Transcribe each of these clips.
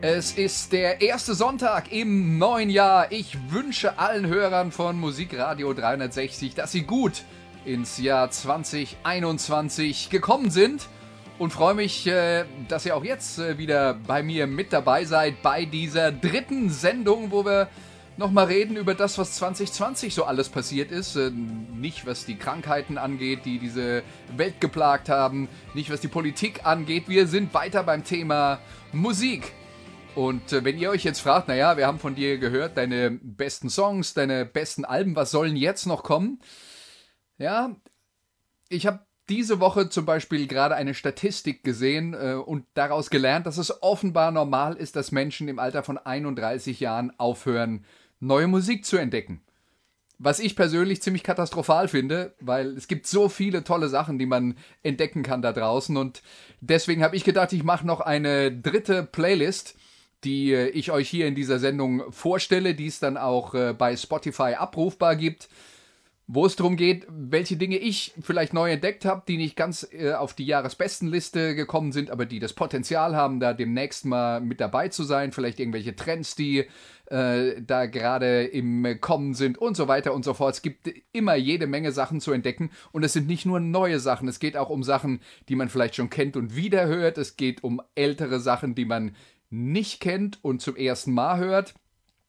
Es ist der erste Sonntag im neuen Jahr. Ich wünsche allen Hörern von Musikradio 360, dass sie gut ins Jahr 2021 gekommen sind und freue mich, äh, dass ihr auch jetzt äh, wieder bei mir mit dabei seid bei dieser dritten Sendung, wo wir nochmal reden über das, was 2020 so alles passiert ist. Äh, nicht was die Krankheiten angeht, die diese Welt geplagt haben, nicht was die Politik angeht. Wir sind weiter beim Thema Musik. Und äh, wenn ihr euch jetzt fragt, naja, wir haben von dir gehört, deine besten Songs, deine besten Alben, was sollen jetzt noch kommen? Ja, ich habe diese Woche zum Beispiel gerade eine Statistik gesehen äh, und daraus gelernt, dass es offenbar normal ist, dass Menschen im Alter von 31 Jahren aufhören, neue Musik zu entdecken. Was ich persönlich ziemlich katastrophal finde, weil es gibt so viele tolle Sachen, die man entdecken kann da draußen. Und deswegen habe ich gedacht, ich mache noch eine dritte Playlist die äh, ich euch hier in dieser Sendung vorstelle, die es dann auch äh, bei Spotify abrufbar gibt, wo es darum geht, welche Dinge ich vielleicht neu entdeckt habe, die nicht ganz äh, auf die Jahresbestenliste gekommen sind, aber die das Potenzial haben, da demnächst mal mit dabei zu sein, vielleicht irgendwelche Trends, die da gerade im Kommen sind und so weiter und so fort. Es gibt immer jede Menge Sachen zu entdecken. Und es sind nicht nur neue Sachen, es geht auch um Sachen, die man vielleicht schon kennt und wiederhört, es geht um ältere Sachen, die man nicht kennt und zum ersten Mal hört.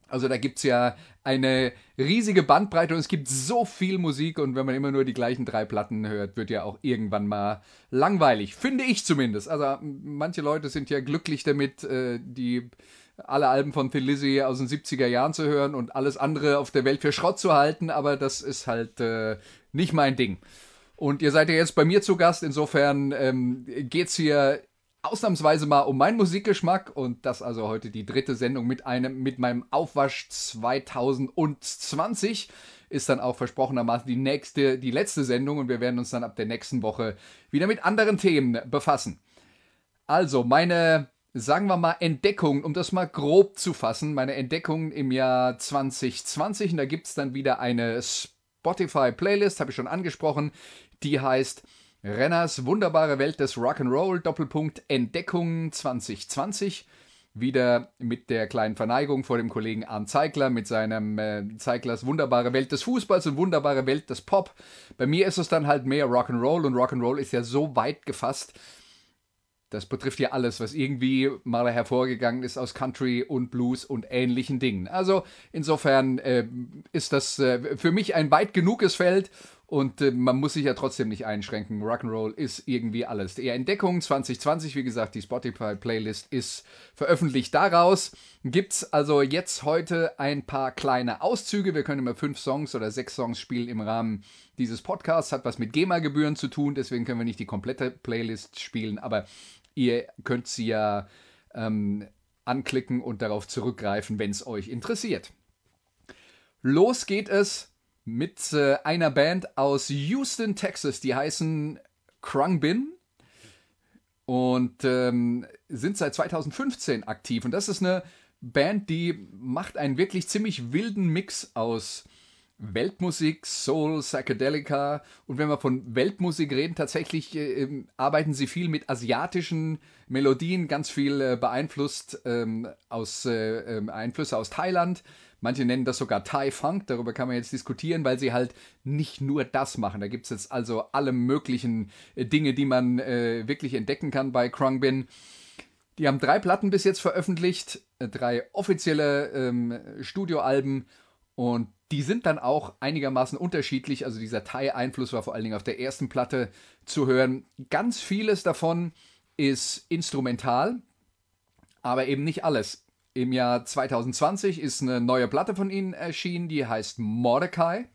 Also da gibt es ja eine riesige Bandbreite und es gibt so viel Musik und wenn man immer nur die gleichen drei Platten hört, wird ja auch irgendwann mal langweilig. Finde ich zumindest. Also manche Leute sind ja glücklich damit, äh, die alle Alben von Thin Lizzy aus den 70er Jahren zu hören und alles andere auf der Welt für Schrott zu halten, aber das ist halt äh, nicht mein Ding. Und ihr seid ja jetzt bei mir zu Gast, insofern ähm, es hier ausnahmsweise mal um meinen Musikgeschmack und das also heute die dritte Sendung mit einem mit meinem Aufwasch 2020 ist dann auch versprochenermaßen die nächste die letzte Sendung und wir werden uns dann ab der nächsten Woche wieder mit anderen Themen befassen. Also meine sagen wir mal Entdeckung, um das mal grob zu fassen, meine Entdeckung im Jahr 2020 und da gibt es dann wieder eine Spotify Playlist, habe ich schon angesprochen, die heißt Renners wunderbare Welt des Rock'n'Roll, Doppelpunkt Entdeckung 2020. Wieder mit der kleinen Verneigung vor dem Kollegen Arndt Zeigler mit seinem äh, Zeiglers wunderbare Welt des Fußballs und wunderbare Welt des Pop. Bei mir ist es dann halt mehr Rock'n'Roll und Rock'n'Roll ist ja so weit gefasst. Das betrifft ja alles, was irgendwie mal hervorgegangen ist aus Country und Blues und ähnlichen Dingen. Also insofern äh, ist das äh, für mich ein weit genuges Feld und äh, man muss sich ja trotzdem nicht einschränken. Rock'n'Roll ist irgendwie alles. Die Entdeckung 2020, wie gesagt, die Spotify-Playlist ist veröffentlicht daraus. Gibt's also jetzt heute ein paar kleine Auszüge. Wir können immer fünf Songs oder sechs Songs spielen im Rahmen dieses Podcasts. Hat was mit GEMA-Gebühren zu tun, deswegen können wir nicht die komplette Playlist spielen, aber ihr könnt sie ja ähm, anklicken und darauf zurückgreifen, wenn es euch interessiert. Los geht es mit äh, einer Band aus Houston, Texas. Die heißen Krungbin und ähm, sind seit 2015 aktiv. Und das ist eine Band, die macht einen wirklich ziemlich wilden Mix aus Weltmusik, Soul, Psychedelica. Und wenn wir von Weltmusik reden, tatsächlich äh, ähm, arbeiten sie viel mit asiatischen Melodien, ganz viel äh, beeinflusst ähm, aus äh, ähm, Einflüsse aus Thailand. Manche nennen das sogar Thai Funk, darüber kann man jetzt diskutieren, weil sie halt nicht nur das machen. Da gibt es jetzt also alle möglichen äh, Dinge, die man äh, wirklich entdecken kann bei Krungbin. Die haben drei Platten bis jetzt veröffentlicht, äh, drei offizielle ähm, Studioalben und die sind dann auch einigermaßen unterschiedlich. Also dieser Thai-Einfluss war vor allen Dingen auf der ersten Platte zu hören. Ganz vieles davon ist instrumental, aber eben nicht alles. Im Jahr 2020 ist eine neue Platte von ihnen erschienen, die heißt Mordecai.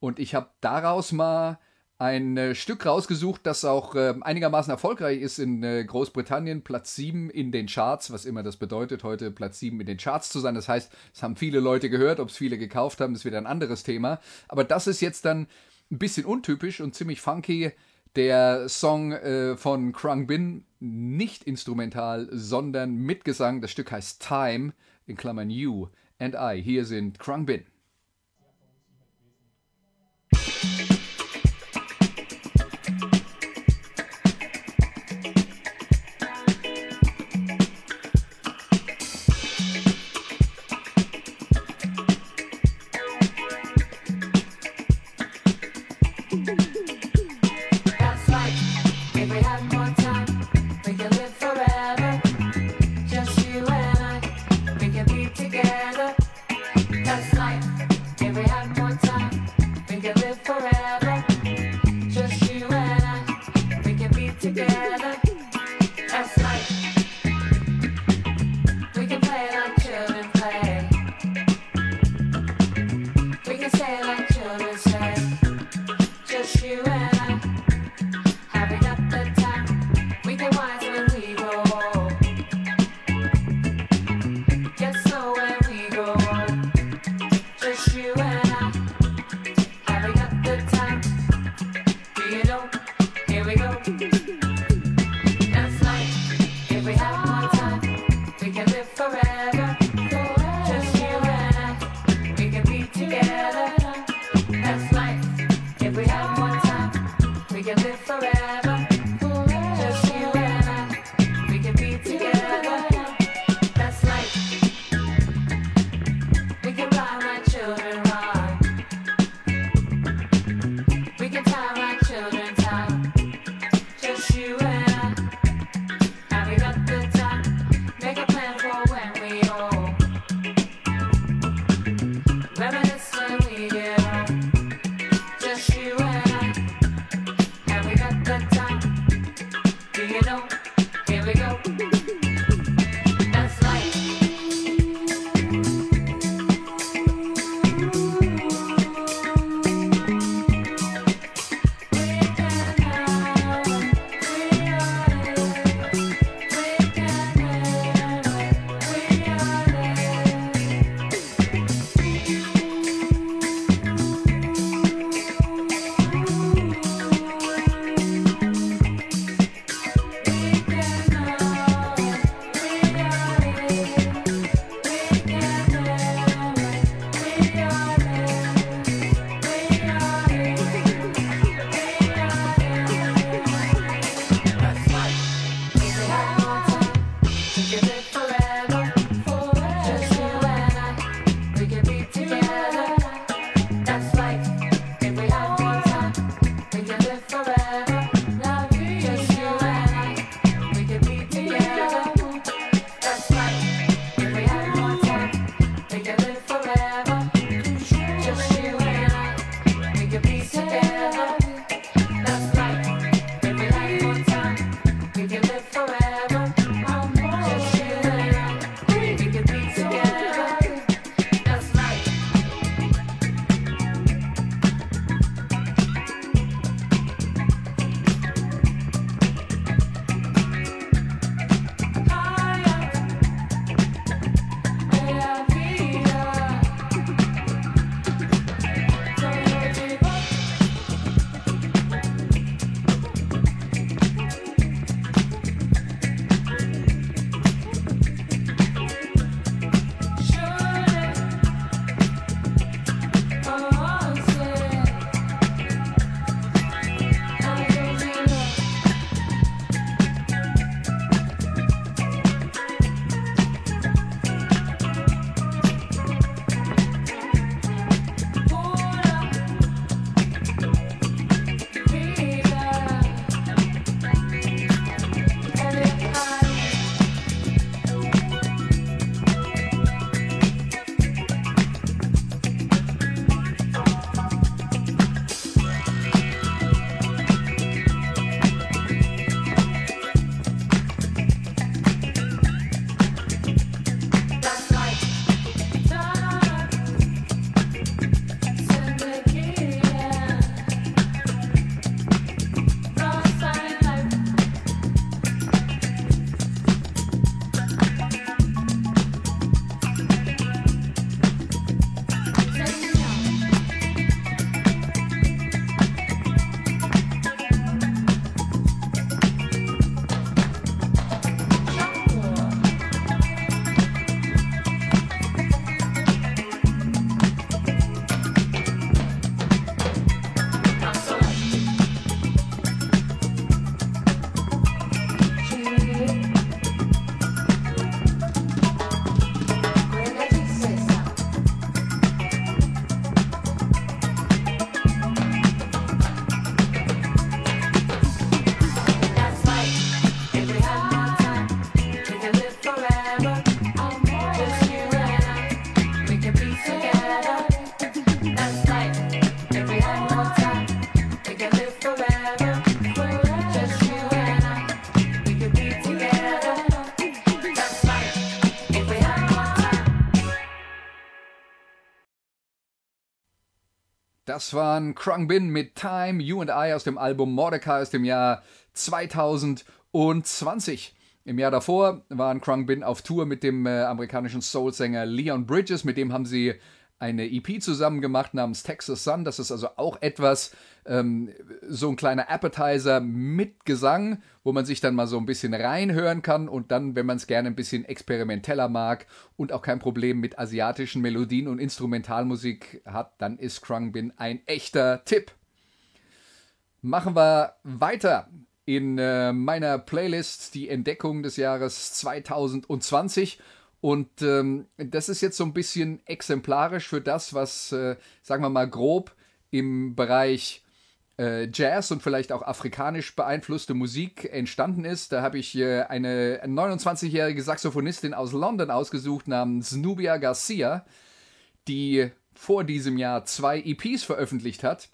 Und ich habe daraus mal ein äh, Stück rausgesucht, das auch äh, einigermaßen erfolgreich ist in äh, Großbritannien. Platz 7 in den Charts, was immer das bedeutet, heute Platz 7 in den Charts zu sein. Das heißt, es haben viele Leute gehört, ob es viele gekauft haben, ist wieder ein anderes Thema. Aber das ist jetzt dann ein bisschen untypisch und ziemlich funky. Der Song äh, von Krung Bin, nicht instrumental, sondern mit Gesang. Das Stück heißt Time, in Klammern You and I. Hier sind Krung Bin. Das waren Krung mit Time, You and I aus dem Album Mordecai aus dem Jahr 2020. Im Jahr davor waren Krung auf Tour mit dem äh, amerikanischen Soul-Sänger Leon Bridges. Mit dem haben sie eine EP zusammen gemacht namens Texas Sun. Das ist also auch etwas, ähm, so ein kleiner Appetizer mit Gesang, wo man sich dann mal so ein bisschen reinhören kann und dann, wenn man es gerne ein bisschen experimenteller mag und auch kein Problem mit asiatischen Melodien und Instrumentalmusik hat, dann ist Krung Bin ein echter Tipp. Machen wir weiter in äh, meiner Playlist die Entdeckung des Jahres 2020 und ähm, das ist jetzt so ein bisschen exemplarisch für das, was, äh, sagen wir mal, grob im Bereich äh, Jazz und vielleicht auch afrikanisch beeinflusste Musik entstanden ist. Da habe ich äh, eine 29-jährige Saxophonistin aus London ausgesucht namens Nubia Garcia, die vor diesem Jahr zwei EPs veröffentlicht hat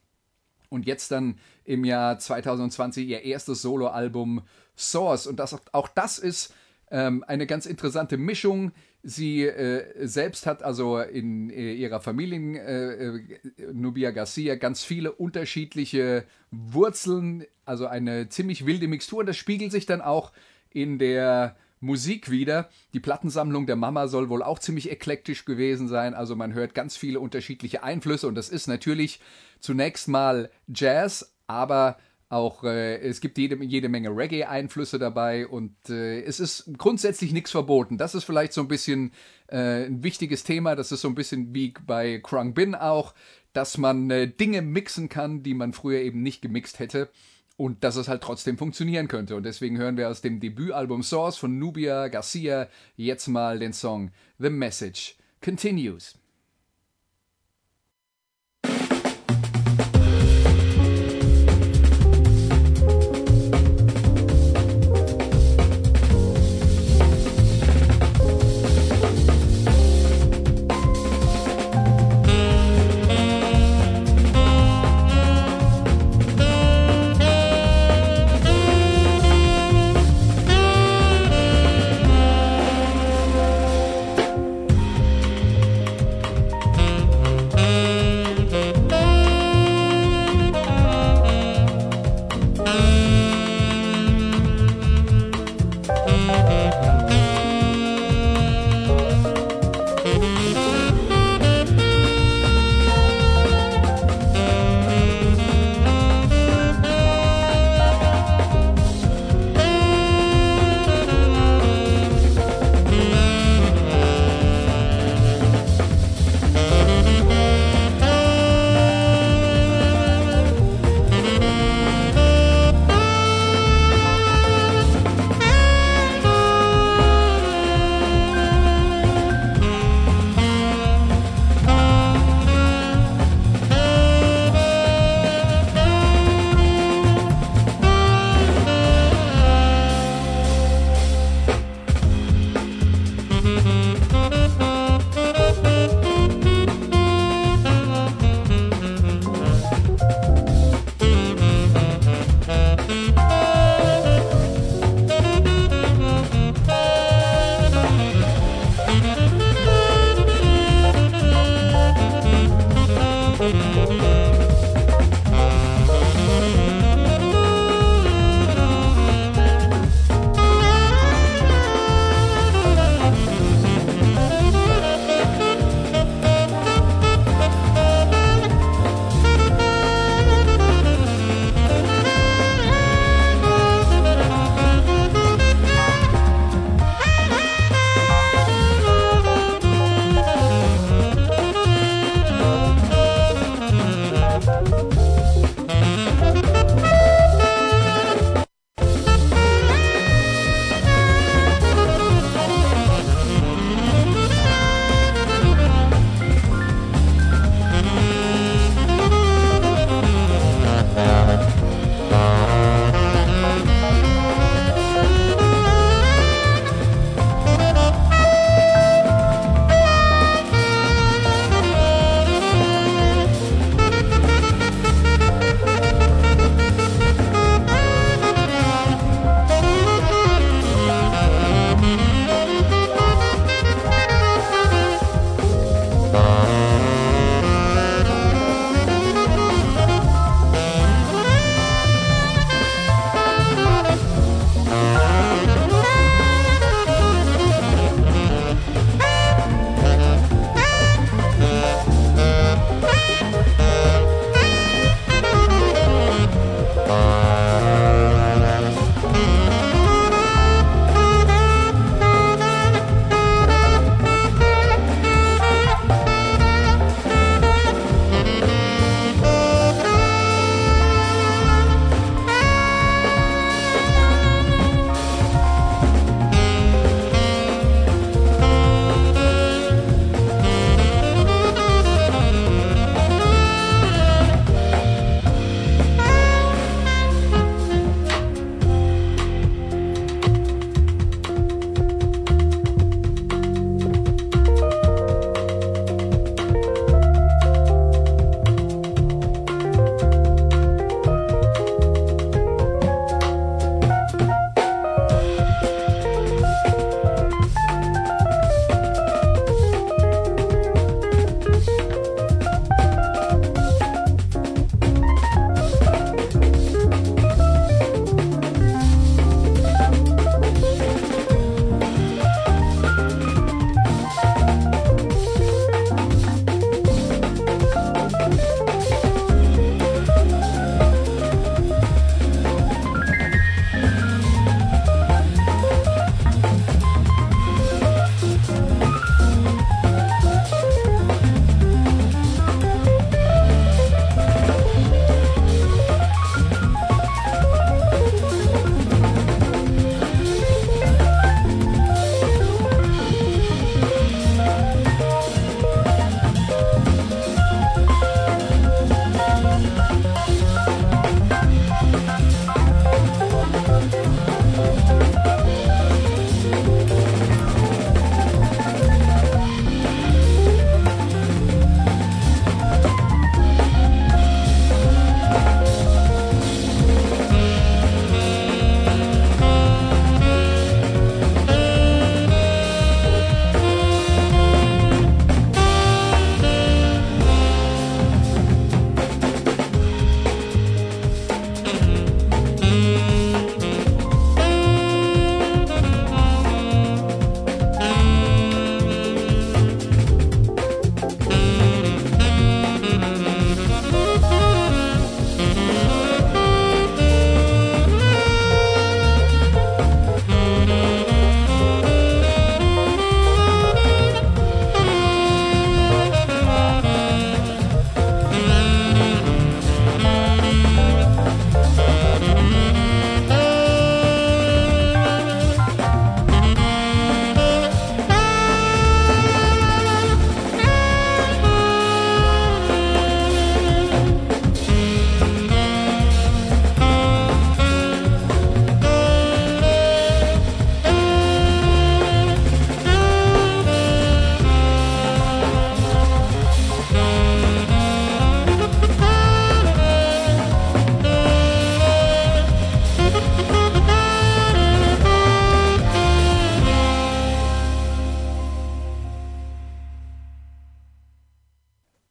und jetzt dann im Jahr 2020 ihr erstes Soloalbum Source. Und das, auch das ist ähm, eine ganz interessante Mischung. Sie äh, selbst hat also in äh, ihrer Familie, äh, äh, Nubia Garcia, ganz viele unterschiedliche Wurzeln, also eine ziemlich wilde Mixtur. Und das spiegelt sich dann auch in der Musik wieder. Die Plattensammlung der Mama soll wohl auch ziemlich eklektisch gewesen sein. Also man hört ganz viele unterschiedliche Einflüsse und das ist natürlich zunächst mal Jazz, aber auch äh, es gibt jede, jede Menge Reggae-Einflüsse dabei und äh, es ist grundsätzlich nichts verboten. Das ist vielleicht so ein bisschen äh, ein wichtiges Thema. Das ist so ein bisschen wie bei Krung Bin auch, dass man äh, Dinge mixen kann, die man früher eben nicht gemixt hätte und dass es halt trotzdem funktionieren könnte. Und deswegen hören wir aus dem Debütalbum Source von Nubia Garcia jetzt mal den Song The Message Continues.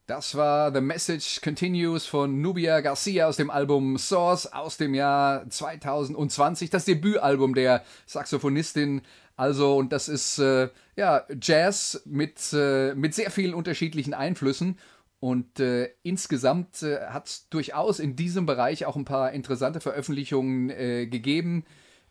Das war The Message Continues von Nubia Garcia aus dem Album Source aus dem Jahr 2020, das Debütalbum der Saxophonistin. Also, und das ist äh, ja Jazz mit, äh, mit sehr vielen unterschiedlichen Einflüssen. Und äh, insgesamt äh, hat es durchaus in diesem Bereich auch ein paar interessante Veröffentlichungen äh, gegeben.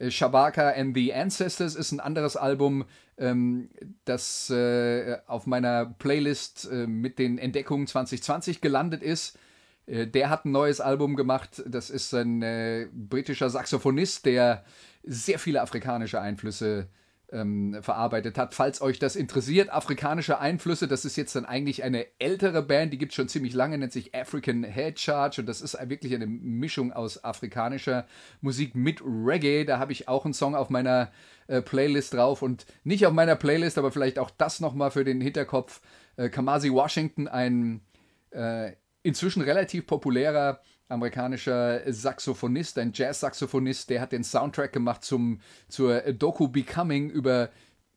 Äh, Shabaka and the Ancestors ist ein anderes Album, ähm, das äh, auf meiner Playlist äh, mit den Entdeckungen 2020 gelandet ist. Äh, der hat ein neues Album gemacht. Das ist ein äh, britischer Saxophonist, der sehr viele afrikanische Einflüsse ähm, verarbeitet hat. Falls euch das interessiert, afrikanische Einflüsse, das ist jetzt dann eigentlich eine ältere Band, die gibt es schon ziemlich lange, nennt sich African Head Charge und das ist wirklich eine Mischung aus afrikanischer Musik mit Reggae. Da habe ich auch einen Song auf meiner äh, Playlist drauf und nicht auf meiner Playlist, aber vielleicht auch das nochmal für den Hinterkopf. Äh, Kamasi Washington, ein äh, inzwischen relativ populärer amerikanischer Saxophonist, ein Jazz-Saxophonist, der hat den Soundtrack gemacht zum, zur Doku Becoming über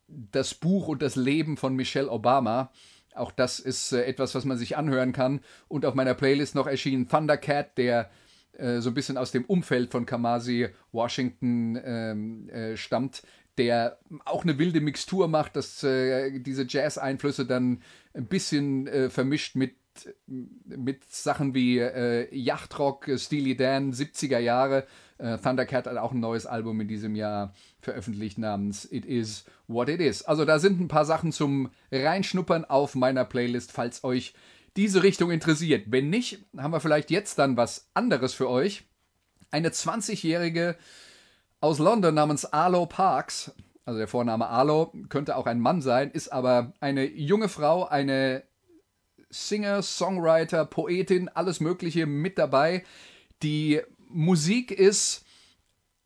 das Buch und das Leben von Michelle Obama. Auch das ist äh, etwas, was man sich anhören kann. Und auf meiner Playlist noch erschien Thundercat, der äh, so ein bisschen aus dem Umfeld von Kamasi Washington ähm, äh, stammt, der auch eine wilde Mixtur macht, dass äh, diese Jazz-Einflüsse dann ein bisschen äh, vermischt mit mit Sachen wie äh, Yachtrock, Steely Dan, 70er Jahre. Äh, Thundercat hat auch ein neues Album in diesem Jahr veröffentlicht namens It Is What It Is. Also da sind ein paar Sachen zum Reinschnuppern auf meiner Playlist, falls euch diese Richtung interessiert. Wenn nicht, haben wir vielleicht jetzt dann was anderes für euch. Eine 20-jährige aus London namens Arlo Parks, also der Vorname Arlo könnte auch ein Mann sein, ist aber eine junge Frau, eine Singer, Songwriter, Poetin, alles Mögliche mit dabei. Die Musik ist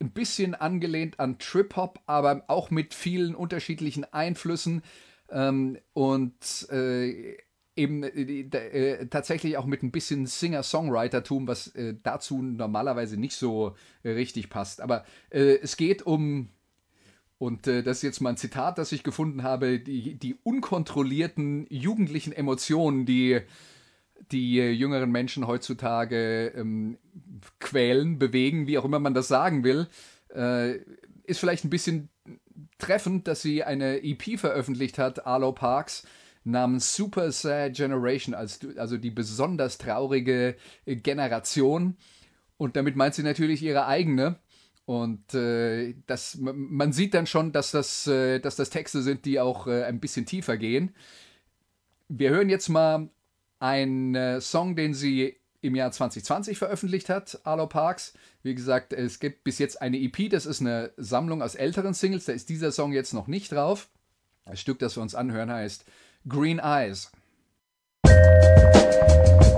ein bisschen angelehnt an Trip-Hop, aber auch mit vielen unterschiedlichen Einflüssen ähm, und äh, eben äh, äh, tatsächlich auch mit ein bisschen Singer-Songwriter-Tum, was äh, dazu normalerweise nicht so richtig passt. Aber äh, es geht um und äh, das ist jetzt mal ein Zitat, das ich gefunden habe, die, die unkontrollierten jugendlichen Emotionen, die die äh, jüngeren Menschen heutzutage ähm, quälen, bewegen, wie auch immer man das sagen will, äh, ist vielleicht ein bisschen treffend, dass sie eine EP veröffentlicht hat, Arlo Parks, namens Super Sad Generation, also die besonders traurige Generation. Und damit meint sie natürlich ihre eigene. Und äh, das, man sieht dann schon, dass das, äh, dass das Texte sind, die auch äh, ein bisschen tiefer gehen. Wir hören jetzt mal einen äh, Song, den sie im Jahr 2020 veröffentlicht hat, Arlo Parks. Wie gesagt, es gibt bis jetzt eine EP, das ist eine Sammlung aus älteren Singles, da ist dieser Song jetzt noch nicht drauf. Das Stück, das wir uns anhören, heißt Green Eyes. Summer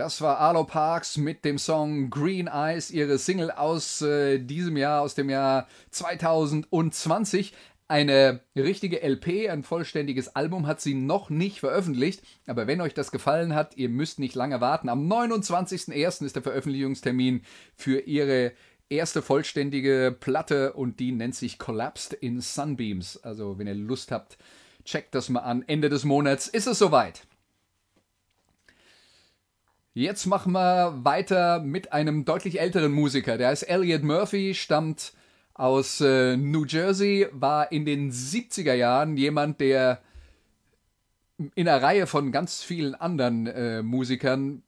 Das war Arlo Parks mit dem Song Green Eyes, ihre Single aus äh, diesem Jahr, aus dem Jahr 2020. Eine richtige LP, ein vollständiges Album hat sie noch nicht veröffentlicht, aber wenn euch das gefallen hat, ihr müsst nicht lange warten. Am 29.01. ist der Veröffentlichungstermin für ihre erste vollständige Platte und die nennt sich Collapsed in Sunbeams. Also wenn ihr Lust habt, checkt das mal an. Ende des Monats ist es soweit. Jetzt machen wir weiter mit einem deutlich älteren Musiker. Der heißt Elliot Murphy, stammt aus äh, New Jersey, war in den 70er Jahren jemand, der in einer Reihe von ganz vielen anderen äh, Musikern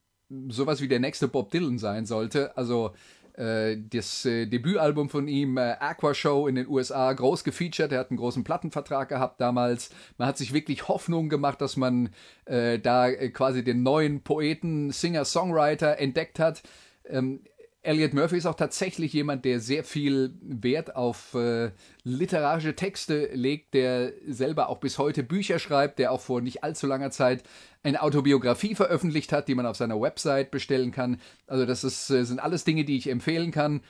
sowas wie der nächste Bob Dylan sein sollte. Also das äh, Debütalbum von ihm, äh, Aqua Show in den USA, groß gefeatured. Er hat einen großen Plattenvertrag gehabt damals. Man hat sich wirklich Hoffnung gemacht, dass man äh, da äh, quasi den neuen Poeten, Singer, Songwriter entdeckt hat. Ähm, Elliot Murphy ist auch tatsächlich jemand, der sehr viel Wert auf äh, literarische Texte legt, der selber auch bis heute Bücher schreibt, der auch vor nicht allzu langer Zeit eine Autobiografie veröffentlicht hat, die man auf seiner Website bestellen kann. Also das ist, äh, sind alles Dinge, die ich empfehlen kann.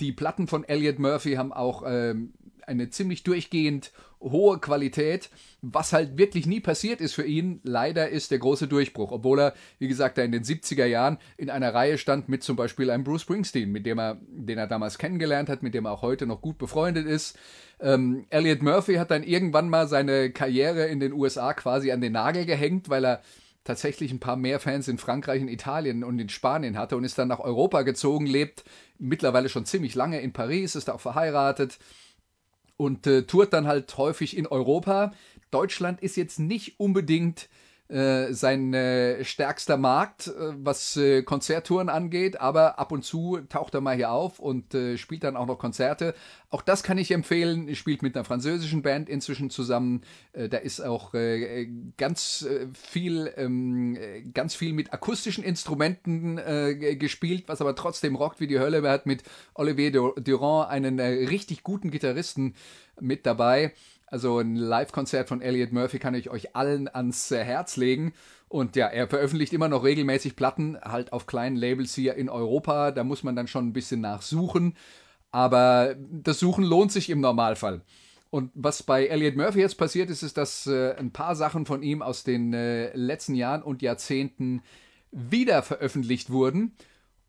Die Platten von Elliot Murphy haben auch ähm, eine ziemlich durchgehend hohe Qualität, was halt wirklich nie passiert ist für ihn. Leider ist der große Durchbruch, obwohl er, wie gesagt, da in den 70er Jahren in einer Reihe stand mit zum Beispiel einem Bruce Springsteen, mit dem er, den er damals kennengelernt hat, mit dem er auch heute noch gut befreundet ist. Ähm, Elliot Murphy hat dann irgendwann mal seine Karriere in den USA quasi an den Nagel gehängt, weil er tatsächlich ein paar mehr Fans in Frankreich, in Italien und in Spanien hatte und ist dann nach Europa gezogen, lebt mittlerweile schon ziemlich lange in Paris, ist auch verheiratet und äh, tourt dann halt häufig in Europa. Deutschland ist jetzt nicht unbedingt äh, sein äh, stärkster Markt, äh, was äh, Konzerttouren angeht, aber ab und zu taucht er mal hier auf und äh, spielt dann auch noch Konzerte. Auch das kann ich empfehlen. Er spielt mit einer französischen Band inzwischen zusammen. Äh, da ist auch äh, ganz viel, ähm, äh, ganz viel mit akustischen Instrumenten äh, gespielt, was aber trotzdem rockt wie die Hölle. Er hat mit Olivier Dur- Durand einen richtig guten Gitarristen mit dabei. Also ein Live-Konzert von Elliot Murphy kann ich euch allen ans äh, Herz legen. Und ja, er veröffentlicht immer noch regelmäßig Platten, halt auf kleinen Labels hier in Europa. Da muss man dann schon ein bisschen nachsuchen. Aber das Suchen lohnt sich im Normalfall. Und was bei Elliot Murphy jetzt passiert ist, ist, dass äh, ein paar Sachen von ihm aus den äh, letzten Jahren und Jahrzehnten wieder veröffentlicht wurden.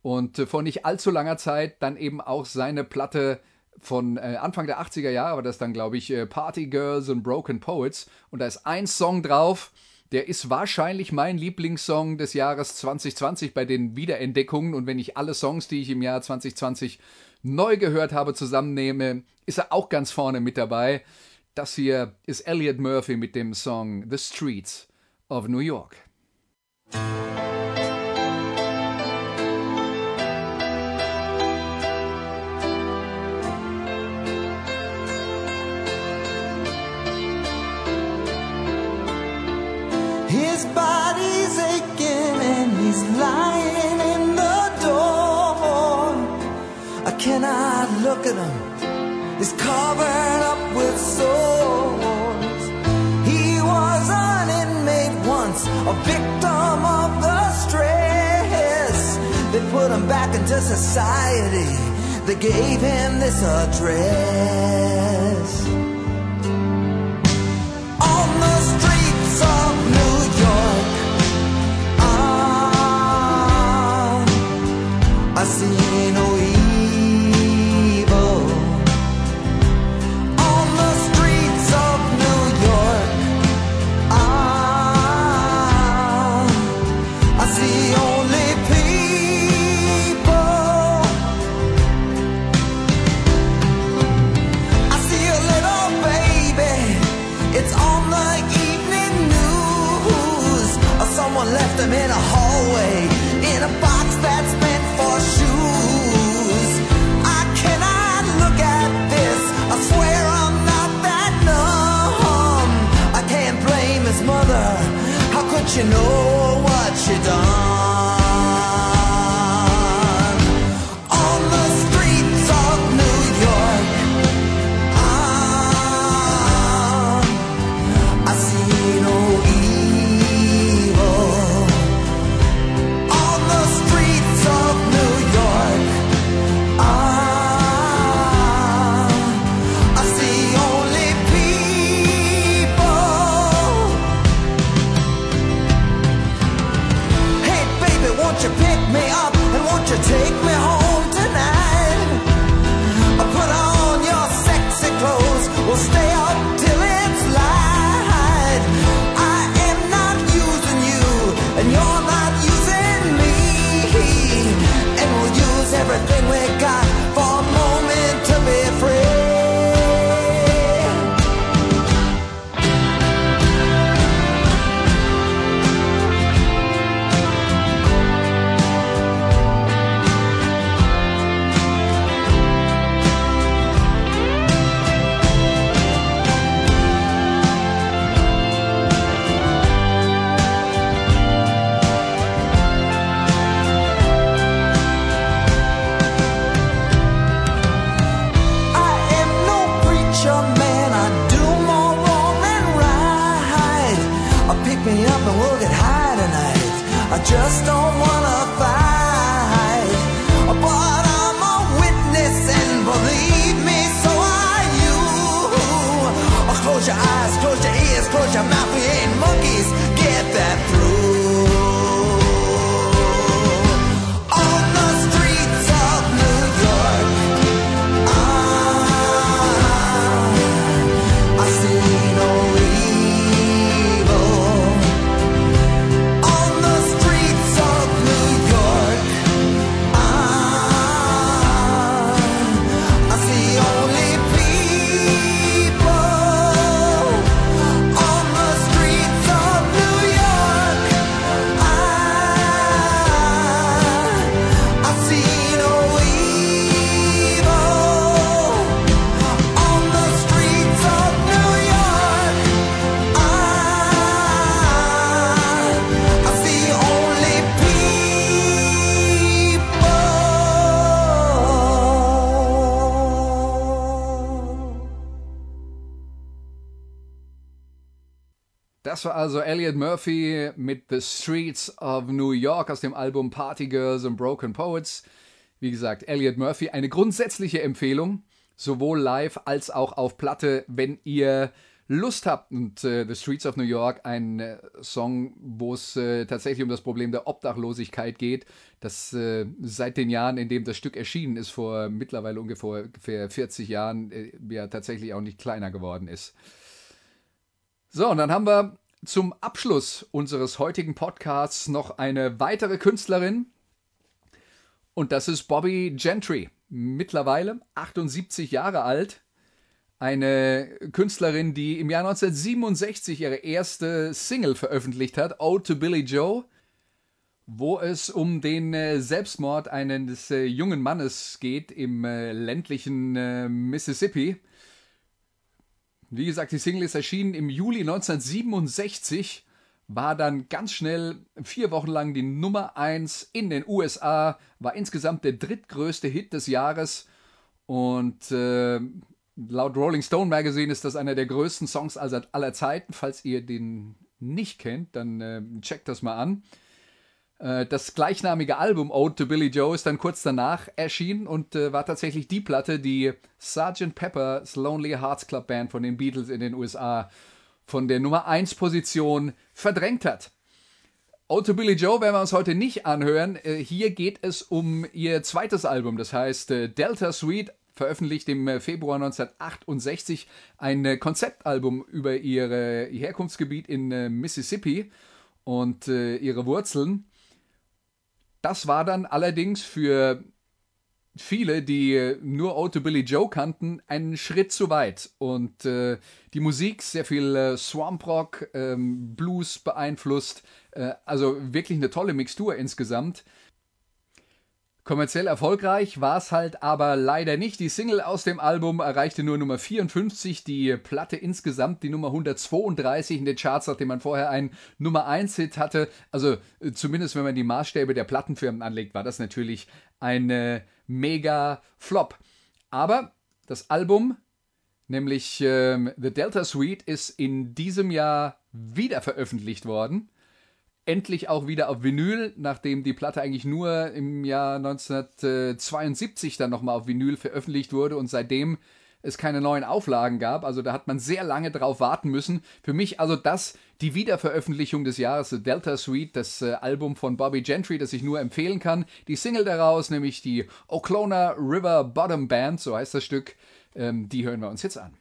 Und äh, vor nicht allzu langer Zeit dann eben auch seine Platte von äh, Anfang der 80er Jahre, aber das dann, glaube ich, äh, Party Girls und Broken Poets. Und da ist ein Song drauf, der ist wahrscheinlich mein Lieblingssong des Jahres 2020 bei den Wiederentdeckungen. Und wenn ich alle Songs, die ich im Jahr 2020 neu gehört habe, zusammennehme, ist er auch ganz vorne mit dabei. Das hier ist Elliot Murphy mit dem Song The Streets of New York. His body's aching and he's lying in the door. I cannot look at him. He's covered up with sores. He was an inmate once, a victim of the stress. They put him back into society. They gave him this address. Das war also Elliot Murphy mit The Streets of New York aus dem Album Party Girls and Broken Poets. Wie gesagt, Elliot Murphy, eine grundsätzliche Empfehlung, sowohl live als auch auf Platte, wenn ihr Lust habt. Und äh, The Streets of New York, ein äh, Song, wo es äh, tatsächlich um das Problem der Obdachlosigkeit geht, das äh, seit den Jahren, in dem das Stück erschienen ist, vor mittlerweile ungefähr, ungefähr 40 Jahren, äh, ja tatsächlich auch nicht kleiner geworden ist. So, und dann haben wir zum Abschluss unseres heutigen Podcasts noch eine weitere Künstlerin. Und das ist Bobby Gentry. Mittlerweile 78 Jahre alt. Eine Künstlerin, die im Jahr 1967 ihre erste Single veröffentlicht hat, Ode to Billy Joe, wo es um den äh, Selbstmord eines äh, jungen Mannes geht im äh, ländlichen Mississippi. Wie gesagt, die Single ist erschienen im Juli 1967, war dann ganz schnell vier Wochen lang die Nummer 1 in den USA, war insgesamt der drittgrößte Hit des Jahres und äh, laut Rolling Stone Magazine ist das einer der größten Songs aller, Zeiten. Falls ihr den nicht kennt, dann äh, checkt das mal an. Äh, Das gleichnamige Album Ode to Billy Joe ist dann kurz danach erschienen und äh, war tatsächlich die Platte, die Sgt. Pepper's Lonely Hearts Club Band von den Beatles in den USA von der Nummer 1 Position verdrängt hat. Ode to Billy Joe werden wir uns heute nicht anhören. Äh, Hier geht es um ihr zweites Album, das heißt äh, Delta Suite, veröffentlicht im äh, Februar 1968, ein äh, Konzeptalbum über ihre, ihr Herkunftsgebiet in Mississippi und ihre Wurzeln. Das war dann allerdings für viele, die nur Ode to Billy Joe kannten, einen Schritt zu weit. Und äh, die Musik, sehr viel äh, Swamp Rock, ähm, Blues beeinflusst. Äh, also wirklich eine tolle Mixtur insgesamt. Kommerziell erfolgreich war es halt aber leider nicht. Die Single aus dem Album erreichte nur Nummer 54, die Platte insgesamt die Nummer 132 in den Charts, nachdem man vorher einen Nummer 1 Hit hatte. Also äh, zumindest wenn man die Maßstäbe der Plattenfirmen anlegt, war das natürlich ein äh, mega Flop. Aber das Album, nämlich ähm, The Delta Suite, ist in diesem Jahr wieder veröffentlicht worden endlich auch wieder auf Vinyl, nachdem die Platte eigentlich nur im Jahr 1972 dann nochmal auf Vinyl veröffentlicht wurde und seitdem es keine neuen Auflagen gab. Also da hat man sehr lange drauf warten müssen. Für mich also das die Wiederveröffentlichung des Jahres, The Delta Suite, das äh, Album von Bobby Gentry, das ich nur empfehlen kann. Die Single daraus, nämlich die Oklahoma River Bottom Band, so heißt das Stück, ähm, die hören wir uns jetzt an.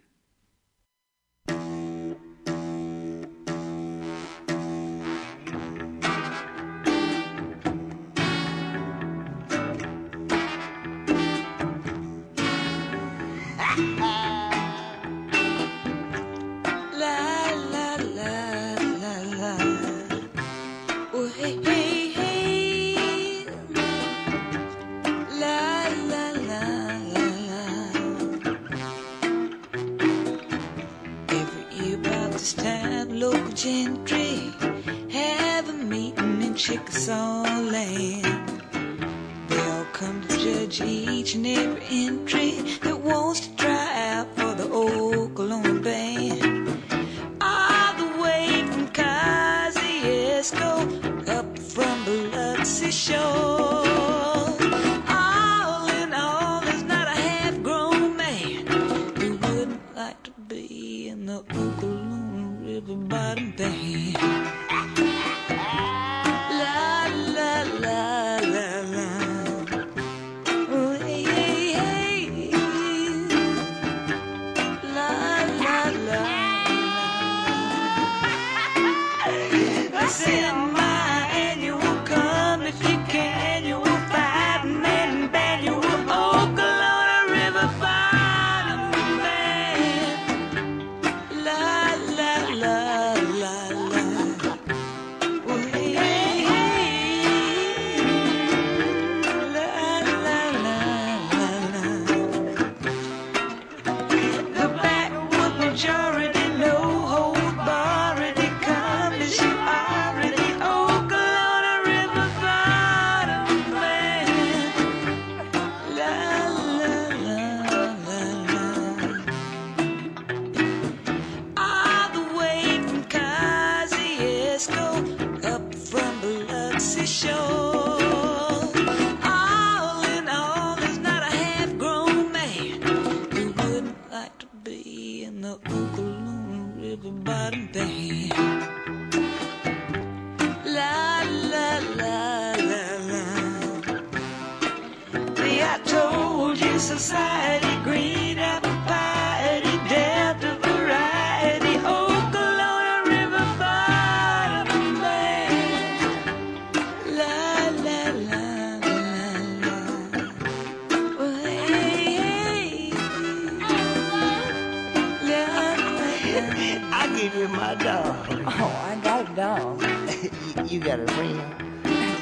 I give you my dog. Oh, I got a dog, you, got a friend?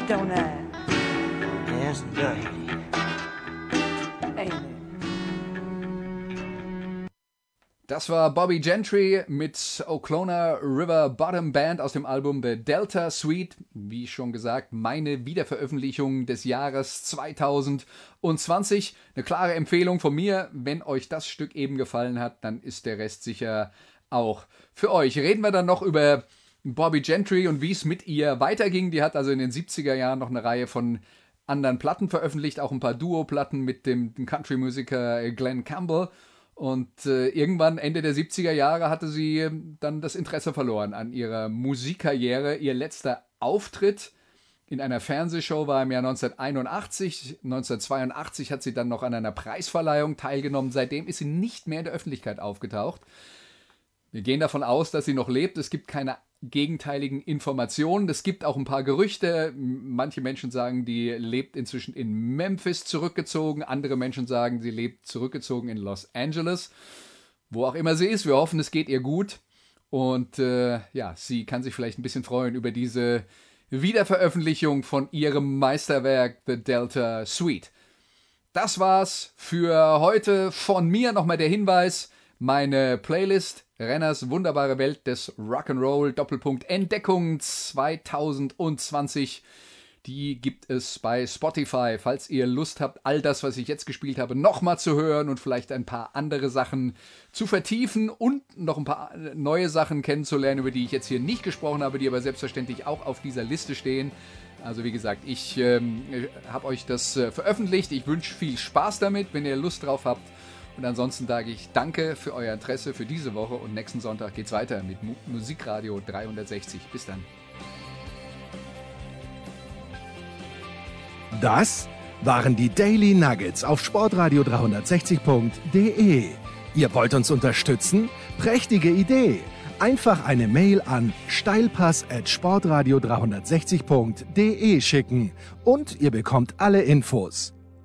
don't I? That's dirty. Ain't it? Das war Bobby Gentry mit Oklahoma River Bottom Band aus dem Album The Delta Suite. Wie schon gesagt, meine Wiederveröffentlichung des Jahres 2020. Eine klare Empfehlung von mir. Wenn euch das Stück eben gefallen hat, dann ist der Rest sicher auch für euch. Reden wir dann noch über Bobby Gentry und wie es mit ihr weiterging. Die hat also in den 70er Jahren noch eine Reihe von anderen Platten veröffentlicht, auch ein paar Duo-Platten mit dem Country-Musiker Glenn Campbell. Und äh, irgendwann, Ende der 70er Jahre, hatte sie äh, dann das Interesse verloren an ihrer Musikkarriere. Ihr letzter Auftritt in einer Fernsehshow war im Jahr 1981. 1982 hat sie dann noch an einer Preisverleihung teilgenommen. Seitdem ist sie nicht mehr in der Öffentlichkeit aufgetaucht. Wir gehen davon aus, dass sie noch lebt. Es gibt keine gegenteiligen Informationen. Es gibt auch ein paar Gerüchte. Manche Menschen sagen, die lebt inzwischen in Memphis zurückgezogen. Andere Menschen sagen, sie lebt zurückgezogen in Los Angeles. Wo auch immer sie ist. Wir hoffen, es geht ihr gut. Und äh, ja, sie kann sich vielleicht ein bisschen freuen über diese Wiederveröffentlichung von ihrem Meisterwerk The Delta Suite. Das war's für heute von mir. Nochmal der Hinweis, meine Playlist Renners wunderbare Welt des Rock'n'Roll Doppelpunkt Entdeckung 2020. Die gibt es bei Spotify. Falls ihr Lust habt, all das, was ich jetzt gespielt habe, nochmal zu hören und vielleicht ein paar andere Sachen zu vertiefen und noch ein paar neue Sachen kennenzulernen, über die ich jetzt hier nicht gesprochen habe, die aber selbstverständlich auch auf dieser Liste stehen. Also wie gesagt, ich ähm, habe euch das äh, veröffentlicht. Ich wünsche viel Spaß damit, wenn ihr Lust drauf habt. Und ansonsten sage ich danke für euer Interesse für diese Woche und nächsten Sonntag geht's weiter mit Mu Musikradio 360. Bis dann. Das waren die Daily Nuggets auf Sportradio 360.de. Ihr wollt uns unterstützen? Prächtige Idee! Einfach eine Mail an steilpass at sportradio 360.de schicken und ihr bekommt alle Infos.